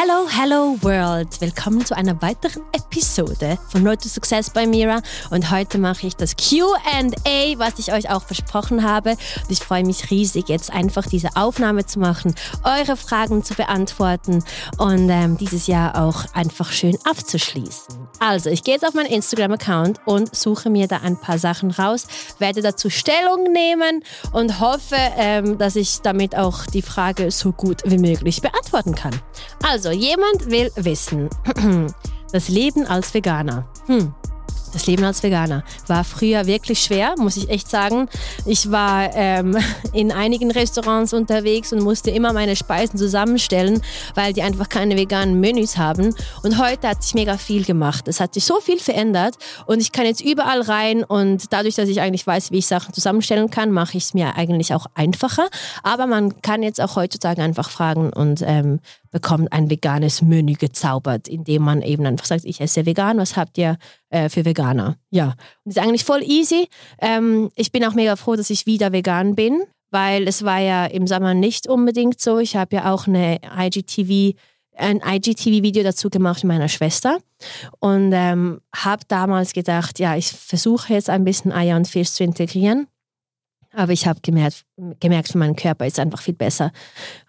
Hello, hello world! Willkommen zu einer weiteren Episode von Road to Success bei Mira. Und heute mache ich das QA, was ich euch auch versprochen habe. Und ich freue mich riesig, jetzt einfach diese Aufnahme zu machen, eure Fragen zu beantworten und ähm, dieses Jahr auch einfach schön abzuschließen. Also, ich gehe jetzt auf meinen Instagram-Account und suche mir da ein paar Sachen raus, werde dazu Stellung nehmen und hoffe, ähm, dass ich damit auch die Frage so gut wie möglich beantworten kann. Also, jemand will wissen, das Leben als Veganer. Hm. Das Leben als Veganer war früher wirklich schwer, muss ich echt sagen. Ich war ähm, in einigen Restaurants unterwegs und musste immer meine Speisen zusammenstellen, weil die einfach keine veganen Menüs haben. Und heute hat sich mega viel gemacht. Es hat sich so viel verändert und ich kann jetzt überall rein und dadurch, dass ich eigentlich weiß, wie ich Sachen zusammenstellen kann, mache ich es mir eigentlich auch einfacher. Aber man kann jetzt auch heutzutage einfach fragen und ähm, bekommt ein veganes Menü gezaubert, indem man eben einfach sagt, ich esse vegan, was habt ihr äh, für Veganer? Ja, und ist eigentlich voll easy. Ähm, ich bin auch mega froh, dass ich wieder vegan bin, weil es war ja im Sommer nicht unbedingt so. Ich habe ja auch eine IGTV ein IGTV-Video dazu gemacht mit meiner Schwester und ähm, habe damals gedacht, ja, ich versuche jetzt ein bisschen Eier und Fisch zu integrieren aber ich habe gemerkt, gemerkt, für meinen Körper ist es einfach viel besser.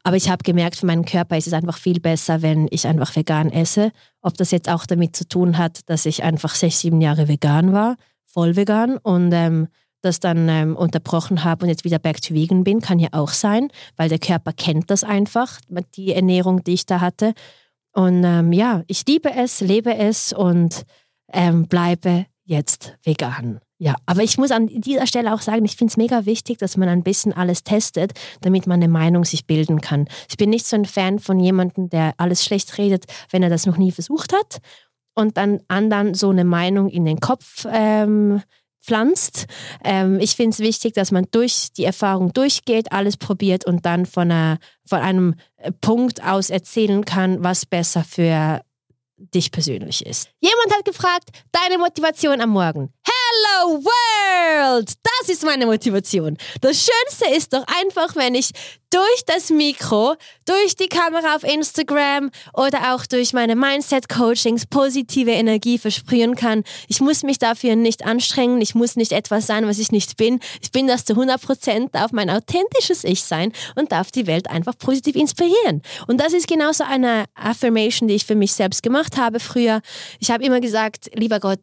Aber ich habe gemerkt, für meinen Körper ist es einfach viel besser, wenn ich einfach vegan esse. Ob das jetzt auch damit zu tun hat, dass ich einfach sechs, sieben Jahre vegan war, voll vegan und ähm, das dann ähm, unterbrochen habe und jetzt wieder back to vegan bin, kann ja auch sein, weil der Körper kennt das einfach, die Ernährung, die ich da hatte. Und ähm, ja, ich liebe es, lebe es und ähm, bleibe jetzt vegan. Ja, aber ich muss an dieser Stelle auch sagen, ich finde es mega wichtig, dass man ein bisschen alles testet, damit man eine Meinung sich bilden kann. Ich bin nicht so ein Fan von jemandem, der alles schlecht redet, wenn er das noch nie versucht hat und dann anderen so eine Meinung in den Kopf ähm, pflanzt. Ähm, ich finde es wichtig, dass man durch die Erfahrung durchgeht, alles probiert und dann von, einer, von einem äh, Punkt aus erzählen kann, was besser für dich persönlich ist. Jemand hat gefragt, deine Motivation am Morgen. Hello World! Das ist meine Motivation. Das Schönste ist doch einfach, wenn ich durch das Mikro, durch die Kamera auf Instagram oder auch durch meine Mindset-Coachings positive Energie versprühen kann. Ich muss mich dafür nicht anstrengen, ich muss nicht etwas sein, was ich nicht bin. Ich bin das zu 100 Prozent, darf mein authentisches Ich sein und darf die Welt einfach positiv inspirieren. Und das ist genauso eine Affirmation, die ich für mich selbst gemacht habe früher. Ich habe immer gesagt, lieber Gott,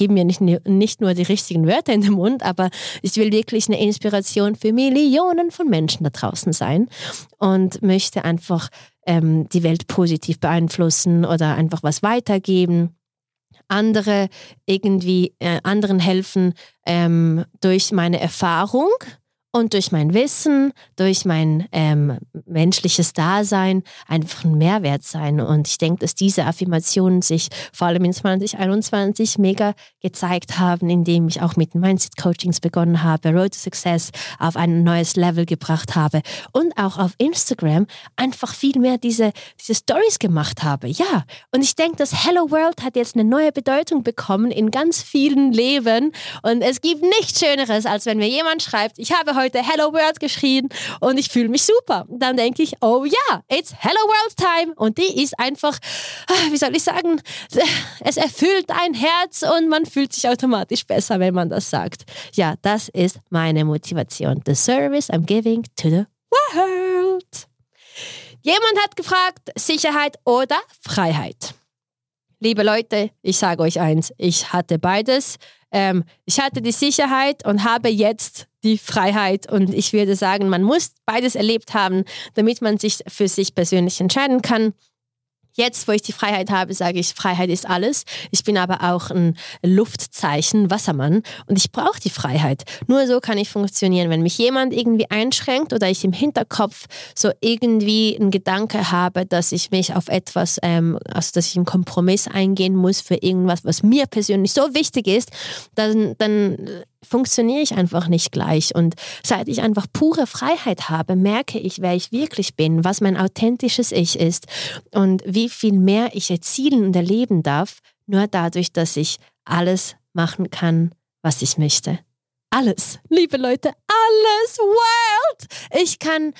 geben mir nicht, nicht nur die richtigen Wörter in den Mund, aber ich will wirklich eine Inspiration für Millionen von Menschen da draußen sein und möchte einfach ähm, die Welt positiv beeinflussen oder einfach was weitergeben andere irgendwie äh, anderen helfen ähm, durch meine Erfahrung und durch mein Wissen, durch mein ähm, menschliches Dasein einfach ein Mehrwert sein. Und ich denke, dass diese Affirmationen sich vor allem in 2021 mega gezeigt haben, indem ich auch mit Mindset-Coachings begonnen habe, Road to Success auf ein neues Level gebracht habe und auch auf Instagram einfach viel mehr diese, diese Stories gemacht habe. Ja, und ich denke, dass Hello World hat jetzt eine neue Bedeutung bekommen in ganz vielen Leben. Und es gibt nichts Schöneres, als wenn mir jemand schreibt, ich habe heute Hello World geschrien und ich fühle mich super. Dann denke ich, oh ja, it's Hello World Time. Und die ist einfach, ah, wie soll ich sagen, es erfüllt ein Herz und man fühlt sich automatisch besser, wenn man das sagt. Ja, das ist meine Motivation. The service I'm giving to the world. Jemand hat gefragt, Sicherheit oder Freiheit. Liebe Leute, ich sage euch eins, ich hatte beides. Ähm, ich hatte die Sicherheit und habe jetzt die Freiheit. Und ich würde sagen, man muss beides erlebt haben, damit man sich für sich persönlich entscheiden kann. Jetzt, wo ich die Freiheit habe, sage ich, Freiheit ist alles. Ich bin aber auch ein Luftzeichen, Wassermann und ich brauche die Freiheit. Nur so kann ich funktionieren. Wenn mich jemand irgendwie einschränkt oder ich im Hinterkopf so irgendwie einen Gedanke habe, dass ich mich auf etwas, ähm, also dass ich einen Kompromiss eingehen muss für irgendwas, was mir persönlich so wichtig ist, dann, dann funktioniere ich einfach nicht gleich. Und seit ich einfach pure Freiheit habe, merke ich, wer ich wirklich bin, was mein authentisches Ich ist und wie viel mehr ich erzielen und erleben darf, nur dadurch, dass ich alles machen kann, was ich möchte. Alles, liebe Leute, alles, World! Ich kann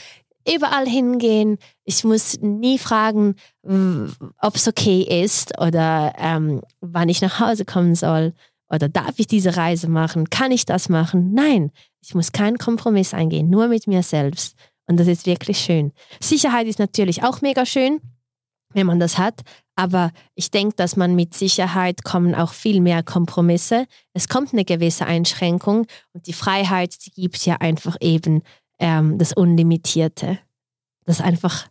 überall hingehen. Ich muss nie fragen, ob es okay ist oder ähm, wann ich nach Hause kommen soll oder darf ich diese Reise machen? Kann ich das machen? Nein, ich muss keinen Kompromiss eingehen, nur mit mir selbst. Und das ist wirklich schön. Sicherheit ist natürlich auch mega schön, wenn man das hat. Aber ich denke, dass man mit Sicherheit kommen auch viel mehr Kompromisse. Es kommt eine gewisse Einschränkung und die Freiheit, die gibt ja einfach eben ähm, das Unlimitierte. Das einfach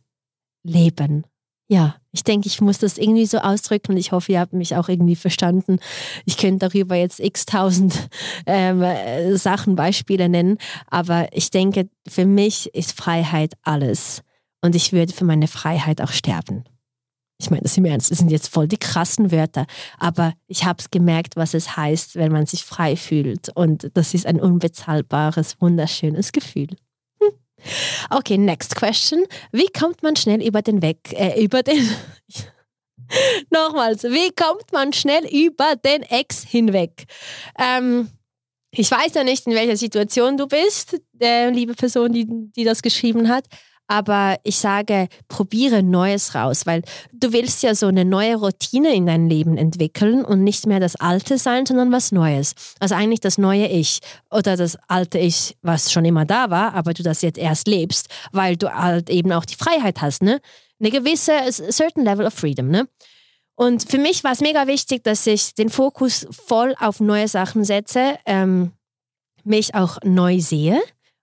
Leben. Ja, ich denke, ich muss das irgendwie so ausdrücken und ich hoffe, ihr habt mich auch irgendwie verstanden. Ich könnte darüber jetzt x tausend ähm, Sachen, Beispiele nennen, aber ich denke, für mich ist Freiheit alles und ich würde für meine Freiheit auch sterben. Ich meine, das sind, ernst, das sind jetzt voll die krassen Wörter, aber ich habe es gemerkt, was es heißt, wenn man sich frei fühlt und das ist ein unbezahlbares, wunderschönes Gefühl. Okay, next question. Wie kommt man schnell über den Weg, äh, über den, nochmals, wie kommt man schnell über den Ex hinweg? Ähm, ich weiß ja nicht, in welcher Situation du bist, äh, liebe Person, die, die das geschrieben hat, aber ich sage, probiere Neues raus, weil du willst ja so eine neue Routine in dein Leben entwickeln und nicht mehr das Alte sein, sondern was Neues. Also eigentlich das neue Ich oder das alte Ich, was schon immer da war, aber du das jetzt erst lebst, weil du halt eben auch die Freiheit hast, ne? Eine gewisse, certain level of freedom, ne? Und für mich war es mega wichtig, dass ich den Fokus voll auf neue Sachen setze, ähm, mich auch neu sehe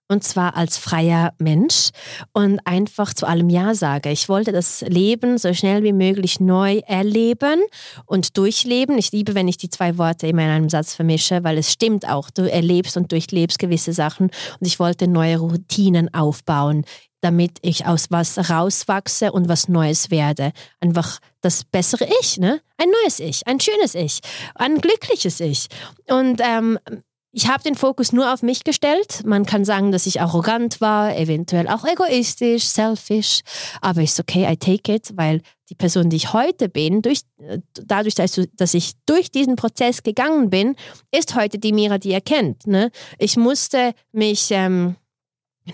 und zwar als freier Mensch und einfach zu allem Ja sage. Ich wollte das Leben so schnell wie möglich neu erleben und durchleben. Ich liebe, wenn ich die zwei Worte immer in einem Satz vermische, weil es stimmt auch. Du erlebst und durchlebst gewisse Sachen und ich wollte neue Routinen aufbauen, damit ich aus was rauswachse und was Neues werde. Einfach das bessere Ich, ne? Ein neues Ich, ein schönes Ich, ein glückliches Ich. Und ähm, ich habe den Fokus nur auf mich gestellt. Man kann sagen, dass ich arrogant war, eventuell auch egoistisch, selfish, aber ist okay, I take it, weil die Person, die ich heute bin, durch, dadurch, dass ich durch diesen Prozess gegangen bin, ist heute die Mira, die erkennt. Ne? Ich musste mich ähm,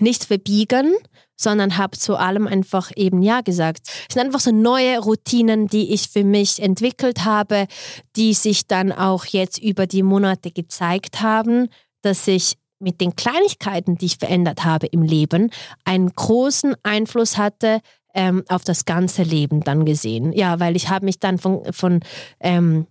nicht verbiegen, sondern habe zu allem einfach eben Ja gesagt. Es sind einfach so neue Routinen, die ich für mich entwickelt habe, die sich dann auch jetzt über die Monate gezeigt haben, dass ich mit den Kleinigkeiten, die ich verändert habe im Leben, einen großen Einfluss hatte ähm, auf das ganze Leben dann gesehen. Ja, weil ich habe mich dann von, von ähm,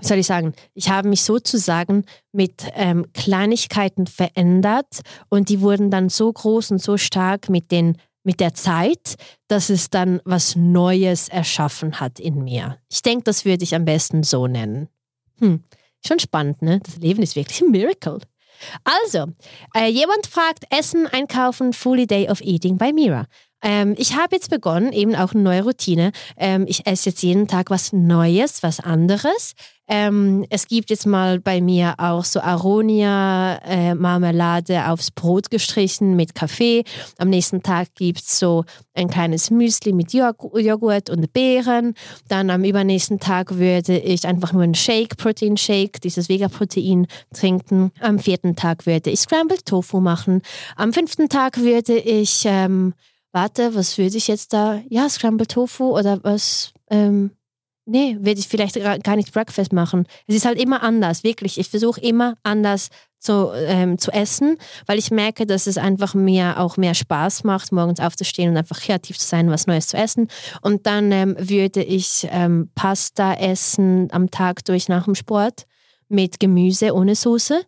wie soll ich sagen, ich habe mich sozusagen mit ähm, Kleinigkeiten verändert und die wurden dann so groß und so stark mit, den, mit der Zeit, dass es dann was Neues erschaffen hat in mir. Ich denke, das würde ich am besten so nennen. Hm, schon spannend, ne? Das Leben ist wirklich ein Miracle. Also, äh, jemand fragt, Essen, Einkaufen, Fully Day of Eating bei Mira. Ähm, ich habe jetzt begonnen, eben auch eine neue Routine. Ähm, ich esse jetzt jeden Tag was Neues, was anderes. Ähm, es gibt jetzt mal bei mir auch so Aronia-Marmelade äh, aufs Brot gestrichen mit Kaffee. Am nächsten Tag gibt es so ein kleines Müsli mit Joghurt und Beeren. Dann am übernächsten Tag würde ich einfach nur einen Shake, Protein-Shake, dieses Vega-Protein trinken. Am vierten Tag würde ich Scrambled Tofu machen. Am fünften Tag würde ich ähm, warte, was würde ich jetzt da? Ja, Scrambled Tofu oder was? Ähm, nee, würde ich vielleicht gar nicht Breakfast machen. Es ist halt immer anders, wirklich. Ich versuche immer anders zu, ähm, zu essen, weil ich merke, dass es einfach mir auch mehr Spaß macht, morgens aufzustehen und einfach kreativ zu sein, was Neues zu essen. Und dann ähm, würde ich ähm, Pasta essen am Tag durch nach dem Sport mit Gemüse ohne Soße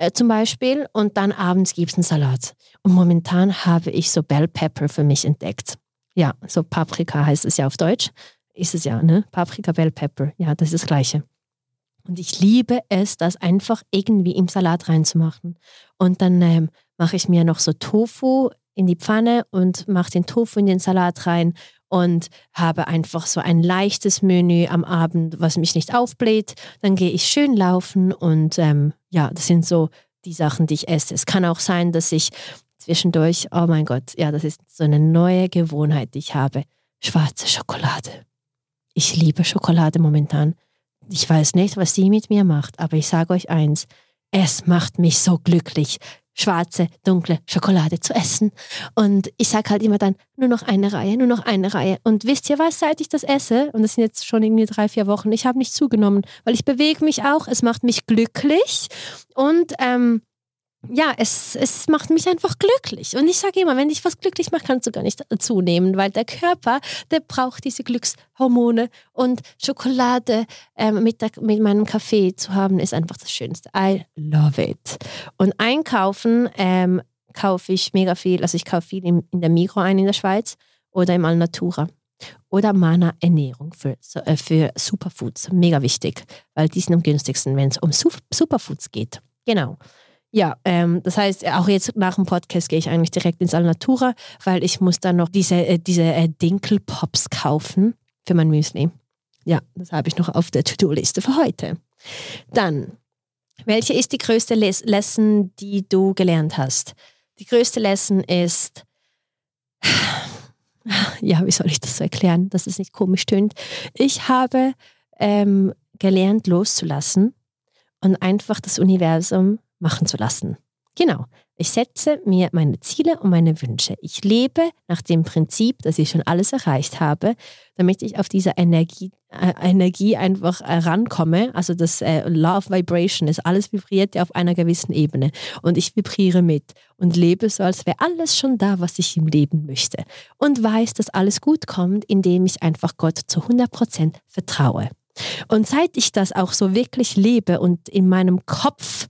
äh, zum Beispiel. Und dann abends gibt es einen Salat. Und momentan habe ich so Bell Pepper für mich entdeckt. Ja, so Paprika heißt es ja auf Deutsch. Ist es ja, ne? Paprika, Bell Pepper. Ja, das ist das Gleiche. Und ich liebe es, das einfach irgendwie im Salat reinzumachen. Und dann ähm, mache ich mir noch so Tofu in die Pfanne und mache den Tofu in den Salat rein und habe einfach so ein leichtes Menü am Abend, was mich nicht aufbläht. Dann gehe ich schön laufen und ähm, ja, das sind so die Sachen, die ich esse. Es kann auch sein, dass ich zwischendurch, oh mein Gott, ja, das ist so eine neue Gewohnheit, die ich habe. Schwarze Schokolade. Ich liebe Schokolade momentan. Ich weiß nicht, was sie mit mir macht, aber ich sage euch eins, es macht mich so glücklich, schwarze, dunkle Schokolade zu essen. Und ich sage halt immer dann, nur noch eine Reihe, nur noch eine Reihe. Und wisst ihr was, seit ich das esse, und das sind jetzt schon irgendwie drei, vier Wochen, ich habe nicht zugenommen, weil ich bewege mich auch, es macht mich glücklich und ähm, ja, es, es macht mich einfach glücklich. Und ich sage immer, wenn dich was glücklich macht, kannst du gar nicht zunehmen, weil der Körper, der braucht diese Glückshormone und Schokolade ähm, mit, der, mit meinem Kaffee zu haben, ist einfach das Schönste. I love it. Und einkaufen ähm, kaufe ich mega viel, also ich kaufe viel in, in der Migro ein in der Schweiz oder im Alnatura oder Mana Ernährung für, äh, für Superfoods. Mega wichtig, weil die sind am günstigsten, wenn es um Superfoods geht. Genau. Ja, ähm, das heißt, auch jetzt nach dem Podcast gehe ich eigentlich direkt ins Alnatura, weil ich muss dann noch diese, äh, diese äh, Dinkelpops kaufen für mein Müsli. Ja, das habe ich noch auf der To-Do-Liste für heute. Dann, welche ist die größte Les Lesson, die du gelernt hast? Die größte Lesson ist, ja, wie soll ich das so erklären, dass es nicht komisch tönt? Ich habe ähm, gelernt loszulassen und einfach das Universum machen zu lassen. Genau. Ich setze mir meine Ziele und meine Wünsche. Ich lebe nach dem Prinzip, dass ich schon alles erreicht habe, damit ich auf diese Energie, äh, Energie einfach äh, rankomme. Also das äh, of Vibration ist, alles vibriert ja auf einer gewissen Ebene. Und ich vibriere mit und lebe so, als wäre alles schon da, was ich im Leben möchte. Und weiß, dass alles gut kommt, indem ich einfach Gott zu 100% vertraue. Und seit ich das auch so wirklich lebe und in meinem Kopf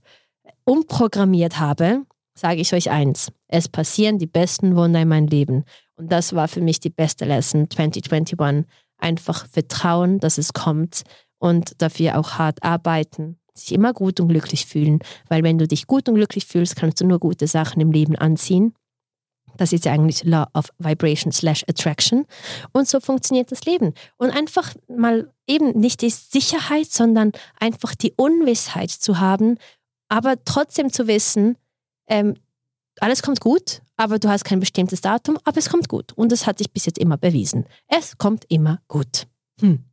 umprogrammiert habe, sage ich euch eins. Es passieren die besten Wunder in meinem Leben. Und das war für mich die beste Lesson 2021. Einfach vertrauen, dass es kommt und dafür auch hart arbeiten, sich immer gut und glücklich fühlen. Weil wenn du dich gut und glücklich fühlst, kannst du nur gute Sachen im Leben anziehen. Das ist ja eigentlich Law of Vibration slash Attraction. Und so funktioniert das Leben. Und einfach mal eben nicht die Sicherheit, sondern einfach die Unwissheit zu haben, aber trotzdem zu wissen, ähm, alles kommt gut, aber du hast kein bestimmtes Datum, aber es kommt gut. Und das hat sich bis jetzt immer bewiesen. Es kommt immer gut. Hm.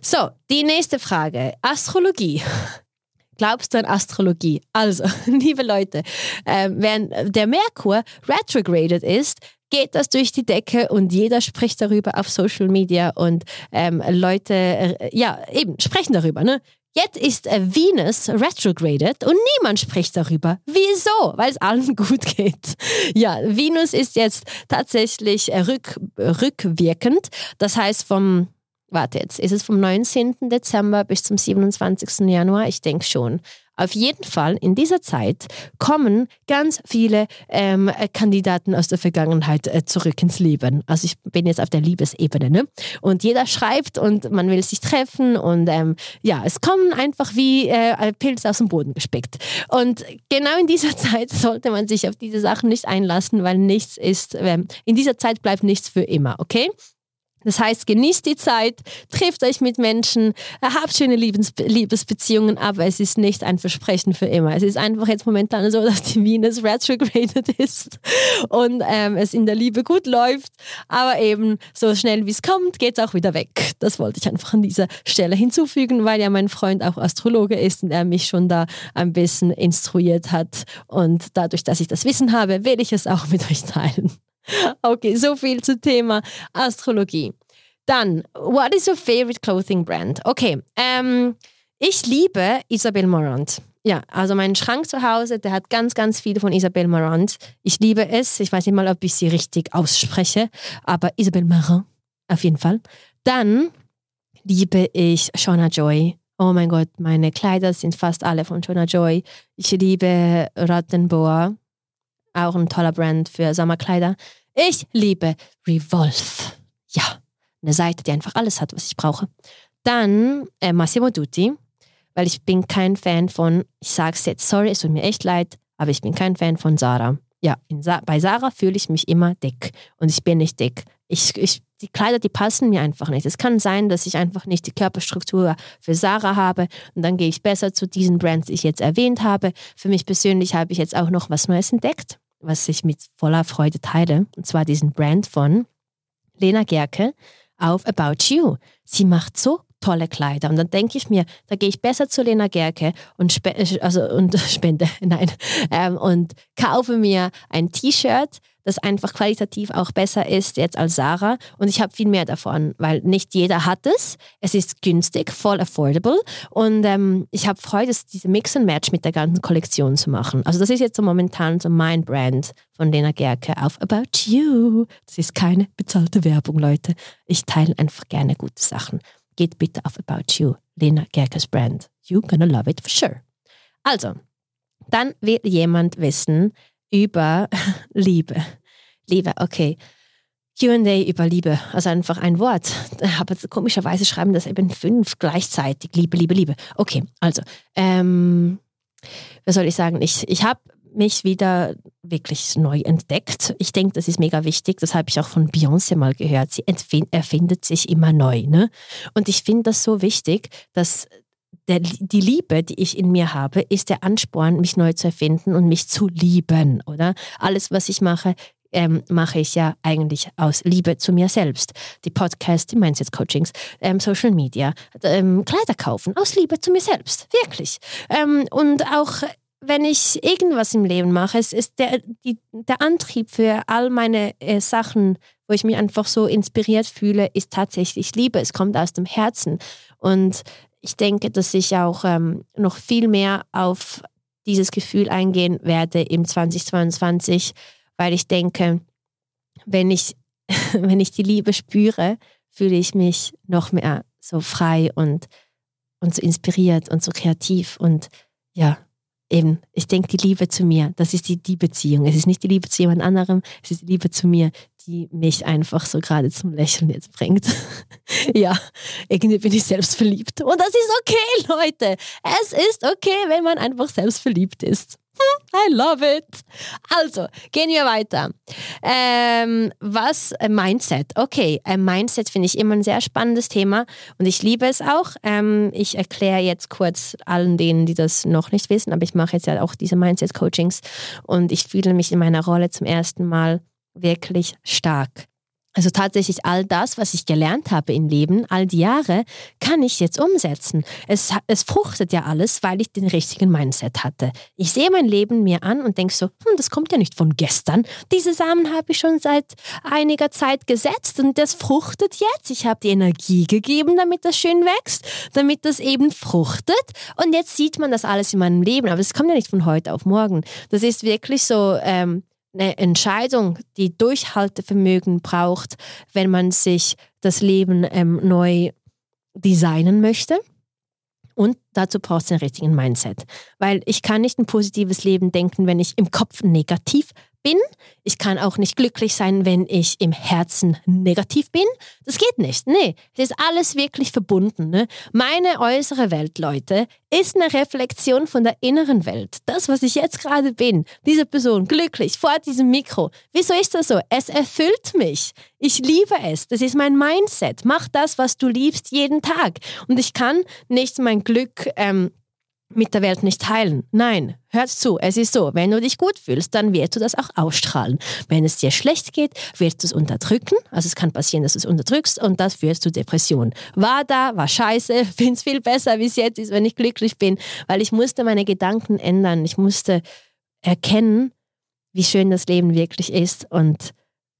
So, die nächste Frage. Astrologie. Glaubst du an Astrologie? Also, liebe Leute, äh, wenn der Merkur retrograded ist, geht das durch die Decke und jeder spricht darüber auf Social Media und ähm, Leute, äh, ja, eben, sprechen darüber. Ne? Jetzt ist äh, Venus retrograded und niemand spricht darüber. Wieso? Weil es allen gut geht. Ja, Venus ist jetzt tatsächlich äh, rück, rückwirkend. Das heißt vom, warte jetzt, ist es vom 19. Dezember bis zum 27. Januar? Ich denke schon. Auf jeden Fall in dieser Zeit kommen ganz viele ähm, Kandidaten aus der Vergangenheit äh, zurück ins Leben. Also ich bin jetzt auf der Liebesebene. Ne? Und jeder schreibt und man will sich treffen und ähm, ja, es kommen einfach wie äh, Pilze aus dem Boden gespickt. Und genau in dieser Zeit sollte man sich auf diese Sachen nicht einlassen, weil nichts ist, äh, in dieser Zeit bleibt nichts für immer, okay? Das heißt, genießt die Zeit, trifft euch mit Menschen, habt schöne Liebes Liebesbeziehungen, aber es ist nicht ein Versprechen für immer. Es ist einfach jetzt momentan so, dass die Venus retrograded ist und ähm, es in der Liebe gut läuft, aber eben so schnell wie es kommt, geht es auch wieder weg. Das wollte ich einfach an dieser Stelle hinzufügen, weil ja mein Freund auch Astrologe ist und er mich schon da ein bisschen instruiert hat und dadurch, dass ich das Wissen habe, will ich es auch mit euch teilen. Okay, so viel zum Thema Astrologie. Dann, what is your favorite clothing brand? Okay, ähm, ich liebe Isabel Morant. Ja, also mein Schrank zu Hause, der hat ganz, ganz viele von Isabel Marant. Ich liebe es. Ich weiß nicht mal, ob ich sie richtig ausspreche, aber Isabel Marant auf jeden Fall. Dann liebe ich Shona Joy. Oh mein Gott, meine Kleider sind fast alle von Shona Joy. Ich liebe Rottenboa, auch ein toller Brand für Sommerkleider. Ich liebe Revolve. Ja, eine Seite, die einfach alles hat, was ich brauche. Dann äh, Massimo Dutti, weil ich bin kein Fan von, ich sage es jetzt, sorry, es tut mir echt leid, aber ich bin kein Fan von Sarah. Ja, Sa bei Sarah fühle ich mich immer dick und ich bin nicht dick. Ich, ich, die Kleider, die passen mir einfach nicht. Es kann sein, dass ich einfach nicht die Körperstruktur für Sarah habe und dann gehe ich besser zu diesen Brands, die ich jetzt erwähnt habe. Für mich persönlich habe ich jetzt auch noch was Neues entdeckt was ich mit voller Freude teile, und zwar diesen Brand von Lena Gerke auf About You. Sie macht so tolle Kleider. Und dann denke ich mir, da gehe ich besser zu Lena Gerke und, spe also, und spende, nein, ähm, und kaufe mir ein T-Shirt, das einfach qualitativ auch besser ist jetzt als Sarah und ich habe viel mehr davon, weil nicht jeder hat es. Es ist günstig, voll affordable und ähm, ich habe Freude, diese Mix and Match mit der ganzen Kollektion zu machen. Also das ist jetzt so momentan so mein Brand von Lena Gerke auf About You. Das ist keine bezahlte Werbung, Leute. Ich teile einfach gerne gute Sachen geht bitte auf About You, Lena Gerkes Brand. You're gonna love it for sure. Also, dann wird jemand wissen über Liebe. Liebe, okay. QA über Liebe, also einfach ein Wort. Aber komischerweise schreiben das eben fünf gleichzeitig. Liebe, Liebe, Liebe. Okay, also, ähm, was soll ich sagen? Ich, ich habe mich wieder wirklich neu entdeckt. Ich denke, das ist mega wichtig. Das habe ich auch von Beyoncé mal gehört. Sie erfindet sich immer neu. Ne? Und ich finde das so wichtig, dass der, die Liebe, die ich in mir habe, ist der Ansporn, mich neu zu erfinden und mich zu lieben, oder? Alles, was ich mache, ähm, mache ich ja eigentlich aus Liebe zu mir selbst. Die Podcasts, die Mindset-Coachings, ähm, Social Media, ähm, Kleider kaufen, aus Liebe zu mir selbst, wirklich. Ähm, und auch wenn ich irgendwas im Leben mache, es ist der, die, der Antrieb für all meine äh, Sachen, wo ich mich einfach so inspiriert fühle, ist tatsächlich Liebe. Es kommt aus dem Herzen. Und ich denke, dass ich auch ähm, noch viel mehr auf dieses Gefühl eingehen werde im 2022, weil ich denke, wenn ich, wenn ich die Liebe spüre, fühle ich mich noch mehr so frei und, und so inspiriert und so kreativ und ja, eben, ich denke, die Liebe zu mir, das ist die, die Beziehung. Es ist nicht die Liebe zu jemand anderem, es ist die Liebe zu mir, die mich einfach so gerade zum Lächeln jetzt bringt. ja, irgendwie bin ich selbst verliebt. Und das ist okay, Leute. Es ist okay, wenn man einfach selbst verliebt ist. I love it. Also, gehen wir weiter. Ähm, was äh, Mindset? Okay, äh, Mindset finde ich immer ein sehr spannendes Thema und ich liebe es auch. Ähm, ich erkläre jetzt kurz allen denen, die das noch nicht wissen, aber ich mache jetzt ja auch diese Mindset-Coachings und ich fühle mich in meiner Rolle zum ersten Mal wirklich stark. Also tatsächlich all das, was ich gelernt habe im Leben, all die Jahre, kann ich jetzt umsetzen. Es, es fruchtet ja alles, weil ich den richtigen Mindset hatte. Ich sehe mein Leben mir an und denke so, hm, das kommt ja nicht von gestern. Diese Samen habe ich schon seit einiger Zeit gesetzt und das fruchtet jetzt. Ich habe die Energie gegeben, damit das schön wächst, damit das eben fruchtet. Und jetzt sieht man das alles in meinem Leben. Aber es kommt ja nicht von heute auf morgen. Das ist wirklich so, ähm, eine Entscheidung, die Durchhaltevermögen braucht, wenn man sich das Leben ähm, neu designen möchte. Und dazu braucht es einen richtigen Mindset. Weil ich kann nicht ein positives Leben denken, wenn ich im Kopf negativ bin. Ich kann auch nicht glücklich sein, wenn ich im Herzen negativ bin. Das geht nicht. Nee, es ist alles wirklich verbunden. Ne? Meine äußere Welt, Leute, ist eine Reflexion von der inneren Welt. Das, was ich jetzt gerade bin, diese Person, glücklich vor diesem Mikro. Wieso ist das so? Es erfüllt mich. Ich liebe es. Das ist mein Mindset. Mach das, was du liebst, jeden Tag. Und ich kann nicht mein Glück ähm, mit der Welt nicht teilen. Nein, hört zu, es ist so, wenn du dich gut fühlst, dann wirst du das auch ausstrahlen. Wenn es dir schlecht geht, wirst du es unterdrücken. Also es kann passieren, dass du es unterdrückst und das führt zu Depression. War da, war scheiße, finde es viel besser, wie es jetzt ist, wenn ich glücklich bin, weil ich musste meine Gedanken ändern. Ich musste erkennen, wie schön das Leben wirklich ist und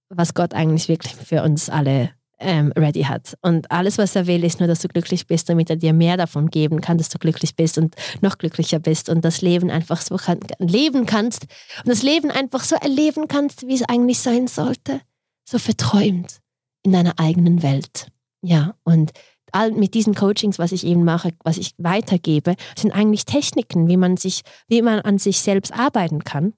was Gott eigentlich wirklich für uns alle ähm, ready hat. Und alles, was er will, ist nur, dass du glücklich bist, damit er dir mehr davon geben kann, dass du glücklich bist und noch glücklicher bist und das Leben einfach so kann, leben kannst und das Leben einfach so erleben kannst, wie es eigentlich sein sollte. So verträumt in deiner eigenen Welt. Ja, und all mit diesen Coachings, was ich eben mache, was ich weitergebe, sind eigentlich Techniken, wie man sich, wie man an sich selbst arbeiten kann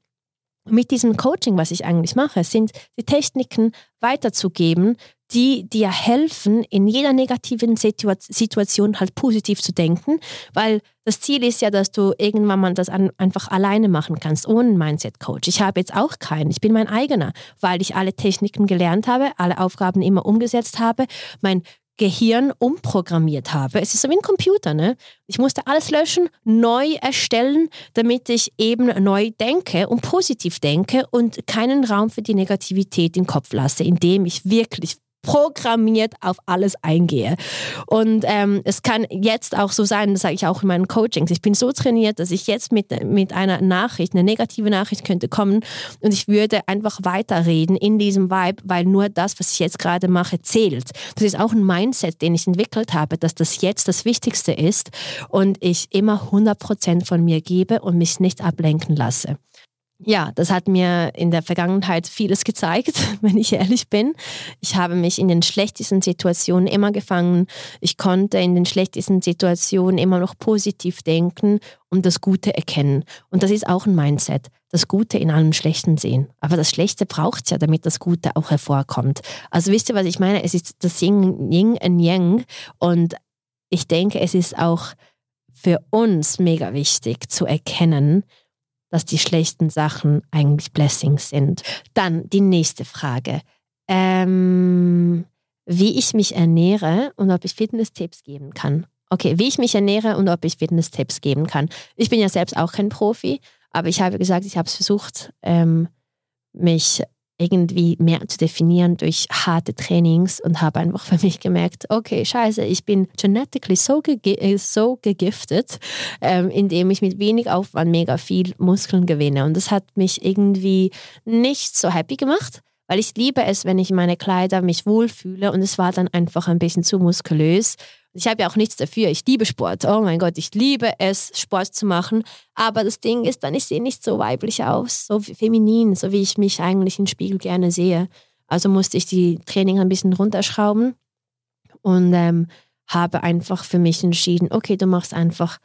mit diesem Coaching, was ich eigentlich mache, sind die Techniken weiterzugeben, die dir helfen, in jeder negativen Situa Situation halt positiv zu denken, weil das Ziel ist ja, dass du irgendwann mal das an, einfach alleine machen kannst, ohne einen Mindset-Coach. Ich habe jetzt auch keinen, ich bin mein eigener, weil ich alle Techniken gelernt habe, alle Aufgaben immer umgesetzt habe, mein Gehirn umprogrammiert habe. Es ist so wie ein Computer. Ne? Ich musste alles löschen, neu erstellen, damit ich eben neu denke und positiv denke und keinen Raum für die Negativität im Kopf lasse, indem ich wirklich programmiert auf alles eingehe. Und ähm, es kann jetzt auch so sein, das sage ich auch in meinen Coachings, ich bin so trainiert, dass ich jetzt mit, mit einer Nachricht, eine negative Nachricht könnte kommen und ich würde einfach weiterreden in diesem Vibe, weil nur das, was ich jetzt gerade mache, zählt. Das ist auch ein Mindset, den ich entwickelt habe, dass das jetzt das Wichtigste ist und ich immer 100% von mir gebe und mich nicht ablenken lasse ja, das hat mir in der Vergangenheit vieles gezeigt, wenn ich ehrlich bin. Ich habe mich in den schlechtesten Situationen immer gefangen. Ich konnte in den schlechtesten Situationen immer noch positiv denken und das Gute erkennen. Und das ist auch ein Mindset. Das Gute in allem Schlechten sehen. Aber das Schlechte braucht es ja, damit das Gute auch hervorkommt. Also wisst ihr, was ich meine? Es ist das Yin, Yin und Yang. Und ich denke, es ist auch für uns mega wichtig zu erkennen, dass die schlechten Sachen eigentlich Blessings sind. Dann die nächste Frage. Ähm, wie ich mich ernähre und ob ich Fitness-Tipps geben kann. Okay, wie ich mich ernähre und ob ich Fitness-Tipps geben kann. Ich bin ja selbst auch kein Profi, aber ich habe gesagt, ich habe es versucht, ähm, mich irgendwie mehr zu definieren durch harte Trainings und habe einfach für mich gemerkt, okay, scheiße, ich bin genetically so, ge äh, so gegiftet, ähm, indem ich mit wenig Aufwand mega viel Muskeln gewinne. Und das hat mich irgendwie nicht so happy gemacht, weil ich liebe es, wenn ich in meine Kleider mich wohlfühle und es war dann einfach ein bisschen zu muskulös. Ich habe ja auch nichts dafür. Ich liebe Sport. Oh mein Gott, ich liebe es, Sport zu machen. Aber das Ding ist dann, ich sehe nicht so weiblich aus, so feminin, so wie ich mich eigentlich im Spiegel gerne sehe. Also musste ich die Training ein bisschen runterschrauben und ähm, habe einfach für mich entschieden, okay, du machst einfach,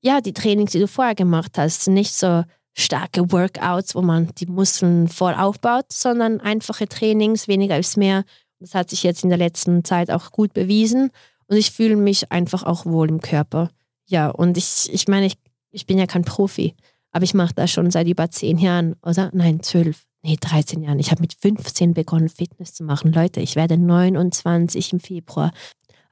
ja, die Trainings, die du vorher gemacht hast, nicht so starke Workouts, wo man die Muskeln voll aufbaut, sondern einfache Trainings, weniger ist mehr. Das hat sich jetzt in der letzten Zeit auch gut bewiesen. Und ich fühle mich einfach auch wohl im Körper. Ja, und ich, ich meine, ich, ich bin ja kein Profi, aber ich mache das schon seit über zehn Jahren, oder? Nein, zwölf. Nee, 13 Jahren. Ich habe mit 15 begonnen, Fitness zu machen. Leute, ich werde 29 im Februar.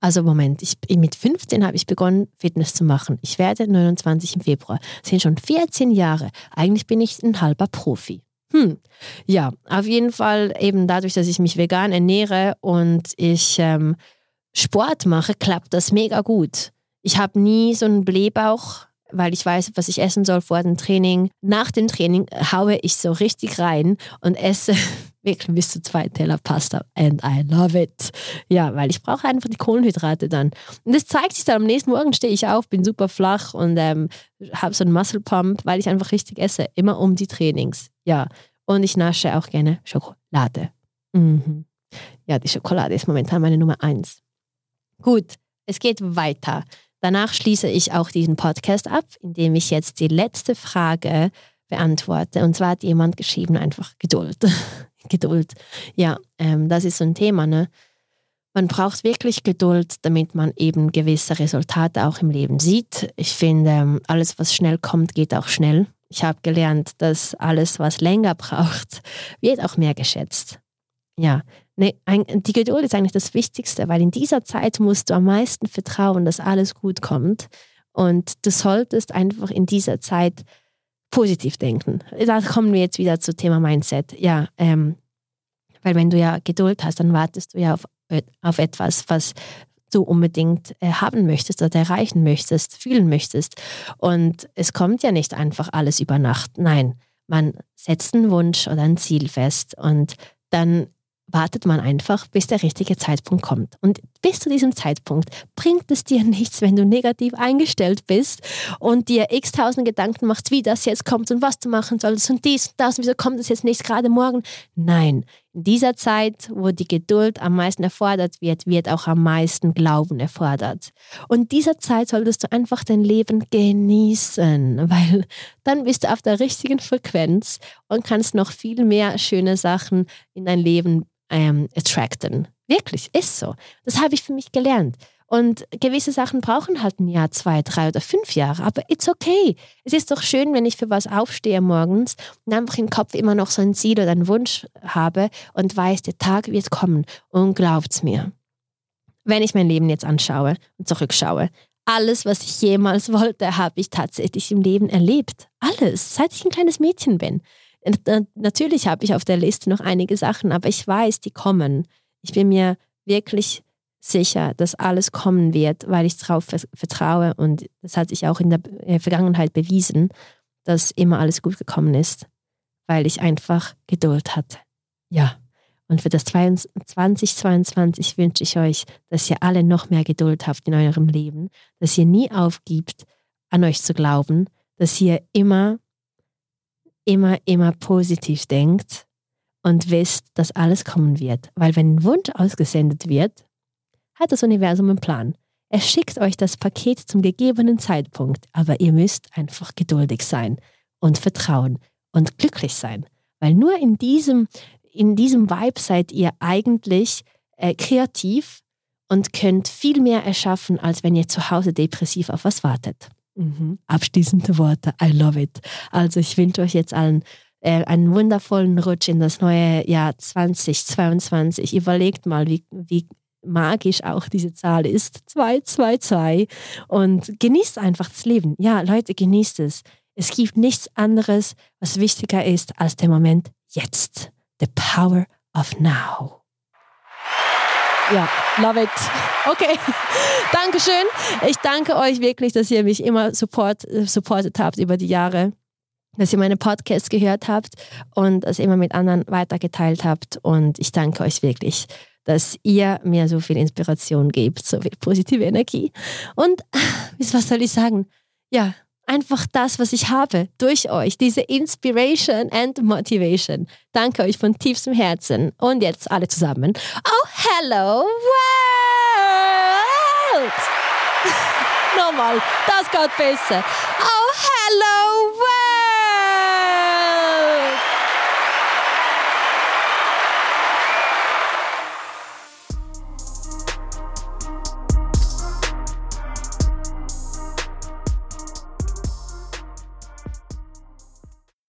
Also Moment, ich, mit 15 habe ich begonnen, Fitness zu machen. Ich werde 29 im Februar. Das sind schon 14 Jahre. Eigentlich bin ich ein halber Profi. Hm, ja, auf jeden Fall eben dadurch, dass ich mich vegan ernähre und ich ähm, Sport mache, klappt das mega gut. Ich habe nie so einen Blähbauch, weil ich weiß, was ich essen soll vor dem Training. Nach dem Training haue ich so richtig rein und esse wirklich bis zu zwei Teller Pasta. And I love it. Ja, weil ich brauche einfach die Kohlenhydrate dann. Und das zeigt sich dann am nächsten Morgen, stehe ich auf, bin super flach und ähm, habe so einen Muscle Pump, weil ich einfach richtig esse. Immer um die Trainings. Ja. Und ich nasche auch gerne Schokolade. Mhm. Ja, die Schokolade ist momentan meine Nummer eins. Gut, es geht weiter. Danach schließe ich auch diesen Podcast ab, indem ich jetzt die letzte Frage beantworte. Und zwar hat jemand geschrieben, einfach Geduld. Geduld. Ja, ähm, das ist so ein Thema. Ne? Man braucht wirklich Geduld, damit man eben gewisse Resultate auch im Leben sieht. Ich finde, ähm, alles, was schnell kommt, geht auch schnell. Ich habe gelernt, dass alles, was länger braucht, wird auch mehr geschätzt. Ja, Nee, die Geduld ist eigentlich das Wichtigste, weil in dieser Zeit musst du am meisten vertrauen, dass alles gut kommt. Und du solltest einfach in dieser Zeit positiv denken. Da kommen wir jetzt wieder zum Thema Mindset. Ja, ähm, weil wenn du ja Geduld hast, dann wartest du ja auf, auf etwas, was du unbedingt äh, haben möchtest oder erreichen möchtest, fühlen möchtest. Und es kommt ja nicht einfach alles über Nacht. Nein, man setzt einen Wunsch oder ein Ziel fest und dann wartet man einfach, bis der richtige Zeitpunkt kommt. Und bis zu diesem Zeitpunkt bringt es dir nichts, wenn du negativ eingestellt bist und dir x tausend Gedanken machst, wie das jetzt kommt und was du machen sollst und dies und das und wieso kommt es jetzt nicht gerade morgen. Nein, in dieser Zeit, wo die Geduld am meisten erfordert wird, wird auch am meisten Glauben erfordert. Und dieser Zeit solltest du einfach dein Leben genießen, weil dann bist du auf der richtigen Frequenz und kannst noch viel mehr schöne Sachen in dein Leben ähm, attracten. Wirklich, ist so. Das habe ich für mich gelernt. Und gewisse Sachen brauchen halt ein Jahr, zwei, drei oder fünf Jahre, aber it's okay. Es ist doch schön, wenn ich für was aufstehe morgens und einfach im Kopf immer noch so ein Ziel oder einen Wunsch habe und weiß, der Tag wird kommen und glaubt's mir. Wenn ich mein Leben jetzt anschaue und zurückschaue, alles, was ich jemals wollte, habe ich tatsächlich im Leben erlebt. Alles, seit ich ein kleines Mädchen bin. Natürlich habe ich auf der Liste noch einige Sachen, aber ich weiß, die kommen. Ich bin mir wirklich sicher, dass alles kommen wird, weil ich darauf vertraue und das hat sich auch in der Vergangenheit bewiesen, dass immer alles gut gekommen ist, weil ich einfach Geduld hatte. Ja. Und für das 2022 wünsche ich euch, dass ihr alle noch mehr Geduld habt in eurem Leben, dass ihr nie aufgibt, an euch zu glauben, dass ihr immer, immer, immer positiv denkt und wisst, dass alles kommen wird. Weil wenn ein Wunsch ausgesendet wird, hat das Universum einen Plan. Es schickt euch das Paket zum gegebenen Zeitpunkt, aber ihr müsst einfach geduldig sein und vertrauen und glücklich sein. Weil nur in diesem, in diesem Vibe seid ihr eigentlich äh, kreativ und könnt viel mehr erschaffen, als wenn ihr zu Hause depressiv auf was wartet. Mhm. Abschließende Worte. I love it. Also ich wünsche euch jetzt allen äh, einen wundervollen Rutsch in das neue Jahr 2022. Überlegt mal, wie, wie magisch auch diese Zahl ist. 222. Und genießt einfach das Leben. Ja, Leute, genießt es. Es gibt nichts anderes, was wichtiger ist als der Moment jetzt. The power of now. Ja, love it. Okay, Dankeschön. Ich danke euch wirklich, dass ihr mich immer support, supportet habt über die Jahre, dass ihr meine Podcasts gehört habt und das immer mit anderen weitergeteilt habt. Und ich danke euch wirklich, dass ihr mir so viel Inspiration gebt, so viel positive Energie. Und was soll ich sagen? Ja, einfach das, was ich habe, durch euch, diese Inspiration and Motivation. Danke euch von tiefstem Herzen. Und jetzt alle zusammen. Oh, hello world! Nochmal, das geht besser. Oh,